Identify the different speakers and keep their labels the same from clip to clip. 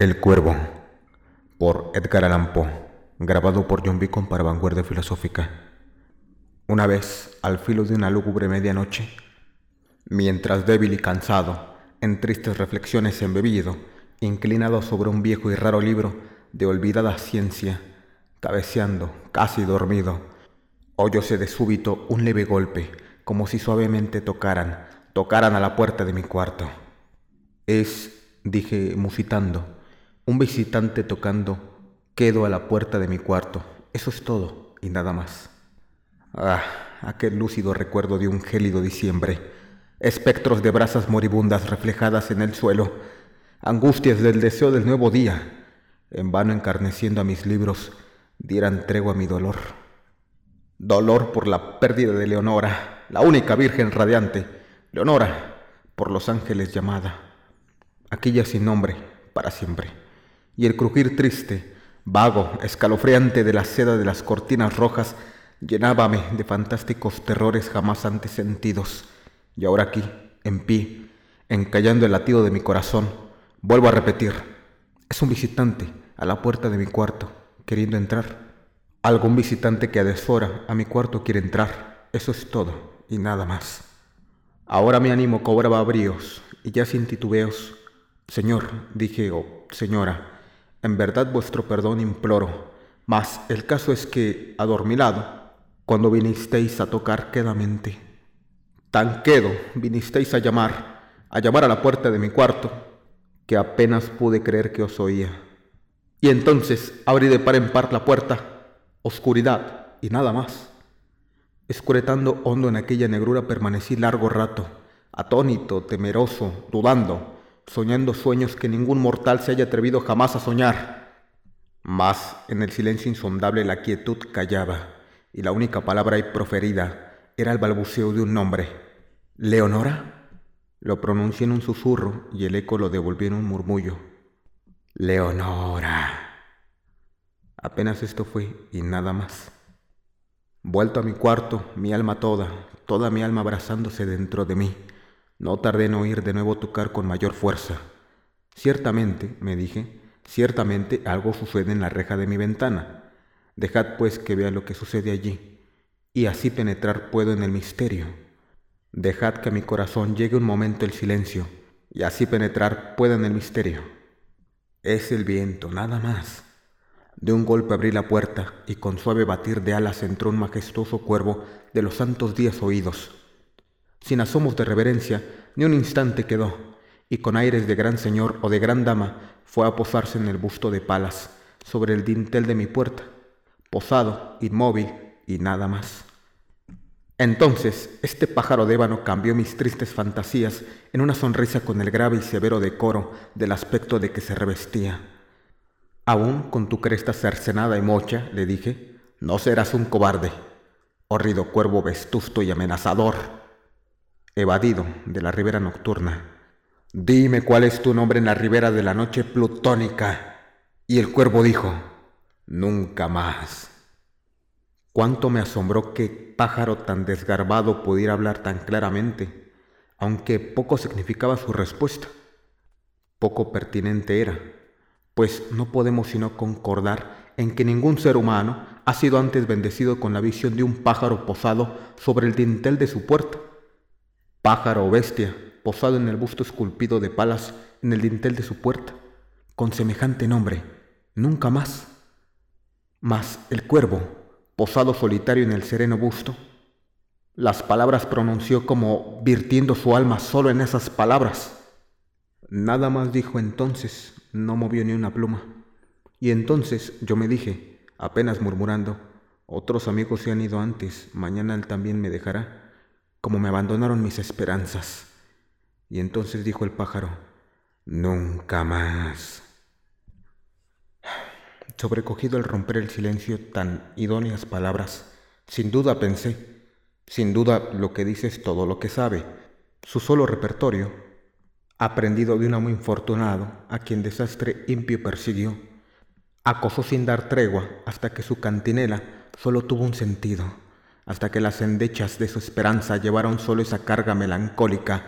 Speaker 1: El Cuervo, por Edgar Allan Poe, grabado por John Beacon para Vanguardia Filosófica. Una vez, al filo de una lúgubre medianoche, mientras débil y cansado, en tristes reflexiones embebido, inclinado sobre un viejo y raro libro de olvidada ciencia, cabeceando, casi dormido, oyóse de súbito un leve golpe, como si suavemente tocaran, tocaran a la puerta de mi cuarto. Es, dije musitando, un visitante tocando, quedo a la puerta de mi cuarto. Eso es todo y nada más. Ah, aquel lúcido recuerdo de un gélido diciembre. Espectros de brasas moribundas reflejadas en el suelo. Angustias del deseo del nuevo día. En vano encarneciendo a mis libros, dieran tregua a mi dolor. Dolor por la pérdida de Leonora, la única virgen radiante. Leonora, por los ángeles llamada. Aquella sin nombre, para siempre y el crujir triste, vago, escalofriante de la seda de las cortinas rojas llenábame de fantásticos terrores jamás antes sentidos. Y ahora aquí, en pie, encallando el latido de mi corazón, vuelvo a repetir, es un visitante a la puerta de mi cuarto, queriendo entrar. Algún visitante que a deshora a mi cuarto quiere entrar. Eso es todo y nada más. Ahora mi ánimo cobraba bríos y ya sin titubeos. Señor, dije, o señora, en verdad vuestro perdón imploro, mas el caso es que, adormilado, cuando vinisteis a tocar quedamente, tan quedo vinisteis a llamar, a llamar a la puerta de mi cuarto, que apenas pude creer que os oía. Y entonces abrí de par en par la puerta, oscuridad y nada más. Escuretando hondo en aquella negrura permanecí largo rato, atónito, temeroso, dudando, soñando sueños que ningún mortal se haya atrevido jamás a soñar. Mas en el silencio insondable la quietud callaba, y la única palabra proferida era el balbuceo de un nombre. ¿Leonora? Lo pronuncié en un susurro y el eco lo devolvió en un murmullo. Leonora. Apenas esto fue y nada más. Vuelto a mi cuarto, mi alma toda, toda mi alma abrazándose dentro de mí, no tardé en oír de nuevo tocar con mayor fuerza. Ciertamente, me dije, ciertamente algo sucede en la reja de mi ventana. Dejad pues que vea lo que sucede allí, y así penetrar puedo en el misterio. Dejad que a mi corazón llegue un momento el silencio, y así penetrar pueda en el misterio. Es el viento, nada más. De un golpe abrí la puerta y con suave batir de alas entró un majestuoso cuervo de los santos días oídos sin asomos de reverencia, ni un instante quedó, y con aires de gran señor o de gran dama fue a posarse en el busto de Palas, sobre el dintel de mi puerta, posado, inmóvil y nada más. Entonces este pájaro de ébano cambió mis tristes fantasías en una sonrisa con el grave y severo decoro del aspecto de que se revestía. Aún con tu cresta cercenada y mocha, le dije, no serás un cobarde, horrido cuervo vestusto y amenazador evadido de la ribera nocturna. Dime cuál es tu nombre en la ribera de la noche plutónica. Y el cuervo dijo, nunca más. Cuánto me asombró que pájaro tan desgarbado pudiera hablar tan claramente, aunque poco significaba su respuesta. Poco pertinente era, pues no podemos sino concordar en que ningún ser humano ha sido antes bendecido con la visión de un pájaro posado sobre el dintel de su puerta pájaro o bestia, posado en el busto esculpido de palas en el dintel de su puerta, con semejante nombre, nunca más. Mas el cuervo, posado solitario en el sereno busto, las palabras pronunció como virtiendo su alma solo en esas palabras. Nada más dijo entonces, no movió ni una pluma. Y entonces yo me dije, apenas murmurando, otros amigos se han ido antes, mañana él también me dejará como me abandonaron mis esperanzas. Y entonces dijo el pájaro, nunca más. Sobrecogido al romper el silencio tan idóneas palabras, sin duda pensé, sin duda lo que dice es todo lo que sabe, su solo repertorio, aprendido de un amo infortunado a quien desastre impio persiguió, acosó sin dar tregua hasta que su cantinela solo tuvo un sentido hasta que las endechas de su esperanza llevaron solo esa carga melancólica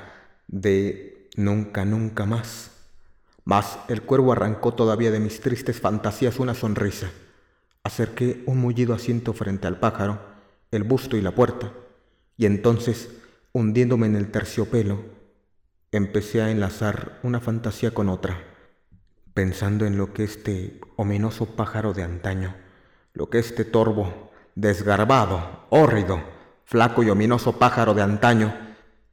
Speaker 1: de nunca, nunca más. Mas el cuervo arrancó todavía de mis tristes fantasías una sonrisa. Acerqué un mullido asiento frente al pájaro, el busto y la puerta, y entonces, hundiéndome en el terciopelo, empecé a enlazar una fantasía con otra, pensando en lo que este ominoso pájaro de antaño, lo que este torvo, desgarbado, hórrido, flaco y ominoso pájaro de antaño,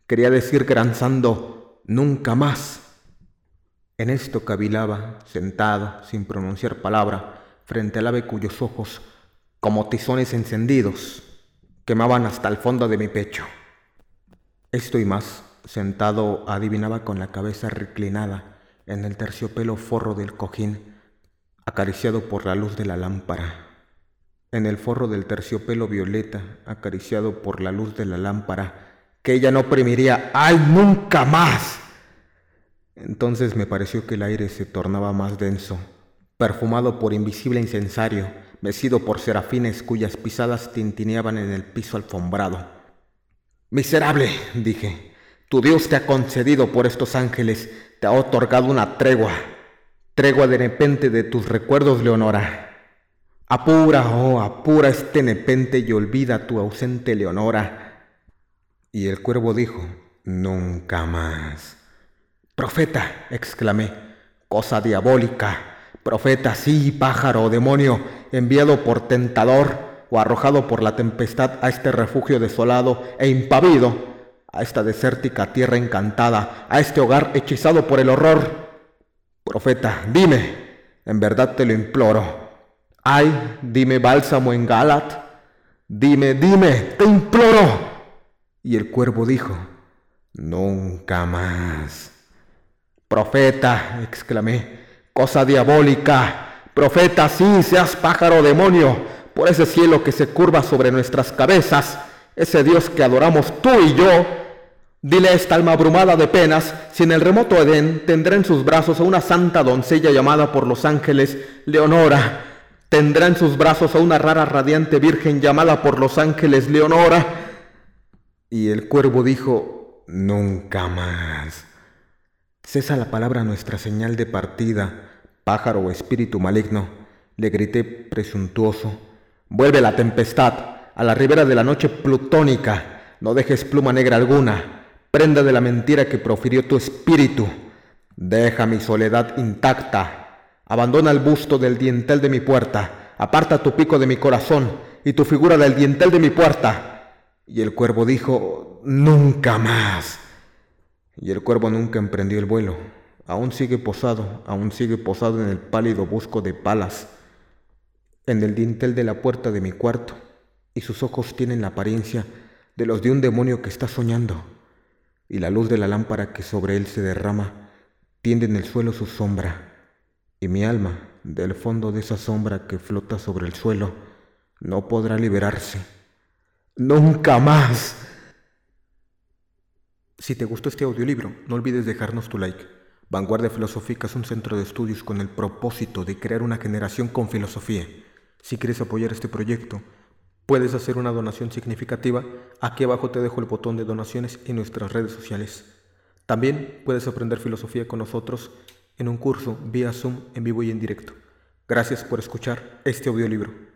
Speaker 1: quería decir granzando nunca más. En esto cavilaba, sentado, sin pronunciar palabra, frente al ave cuyos ojos, como tizones encendidos, quemaban hasta el fondo de mi pecho. Esto y más, sentado, adivinaba con la cabeza reclinada en el terciopelo forro del cojín, acariciado por la luz de la lámpara. En el forro del terciopelo violeta, acariciado por la luz de la lámpara, que ella no oprimiría, ¡ay, nunca más! Entonces me pareció que el aire se tornaba más denso, perfumado por invisible incensario, mecido por serafines cuyas pisadas tintineaban en el piso alfombrado. Miserable, dije, tu Dios te ha concedido por estos ángeles, te ha otorgado una tregua, tregua de nepente de tus recuerdos, Leonora. Apura, oh, apura este nepente y olvida tu ausente Leonora. Y el cuervo dijo, nunca más. Profeta, exclamé, cosa diabólica. Profeta, sí, pájaro demonio, enviado por tentador o arrojado por la tempestad a este refugio desolado e impavido, a esta desértica tierra encantada, a este hogar hechizado por el horror. Profeta, dime, en verdad te lo imploro. Ay, dime bálsamo en Galat. Dime, dime, te imploro. Y el cuervo dijo, nunca más. Profeta, exclamé, cosa diabólica. Profeta, sí, seas pájaro demonio, por ese cielo que se curva sobre nuestras cabezas, ese Dios que adoramos tú y yo. Dile a esta alma abrumada de penas si en el remoto Edén tendrá en sus brazos a una santa doncella llamada por los ángeles Leonora. Tendrá en sus brazos a una rara radiante virgen llamada por los ángeles Leonora. Y el cuervo dijo, nunca más. Cesa la palabra nuestra señal de partida, pájaro o espíritu maligno, le grité presuntuoso. Vuelve la tempestad a la ribera de la noche plutónica, no dejes pluma negra alguna, prenda de la mentira que profirió tu espíritu. Deja mi soledad intacta, abandona el busto del dientel de mi puerta, aparta tu pico de mi corazón y tu figura del dientel de mi puerta. Y el cuervo dijo, nunca más. Y el cuervo nunca emprendió el vuelo. Aún sigue posado, aún sigue posado en el pálido busco de palas, en el dintel de la puerta de mi cuarto, y sus ojos tienen la apariencia de los de un demonio que está soñando, y la luz de la lámpara que sobre él se derrama tiende en el suelo su sombra, y mi alma, del fondo de esa sombra que flota sobre el suelo, no podrá liberarse. Nunca más. Si te gustó este audiolibro, no olvides dejarnos tu like. Vanguardia Filosófica es un centro de estudios con el propósito de crear una generación con filosofía. Si quieres apoyar este proyecto, puedes hacer una donación significativa. Aquí abajo te dejo el botón de donaciones en nuestras redes sociales. También puedes aprender filosofía con nosotros en un curso vía Zoom en vivo y en directo. Gracias por escuchar este audiolibro.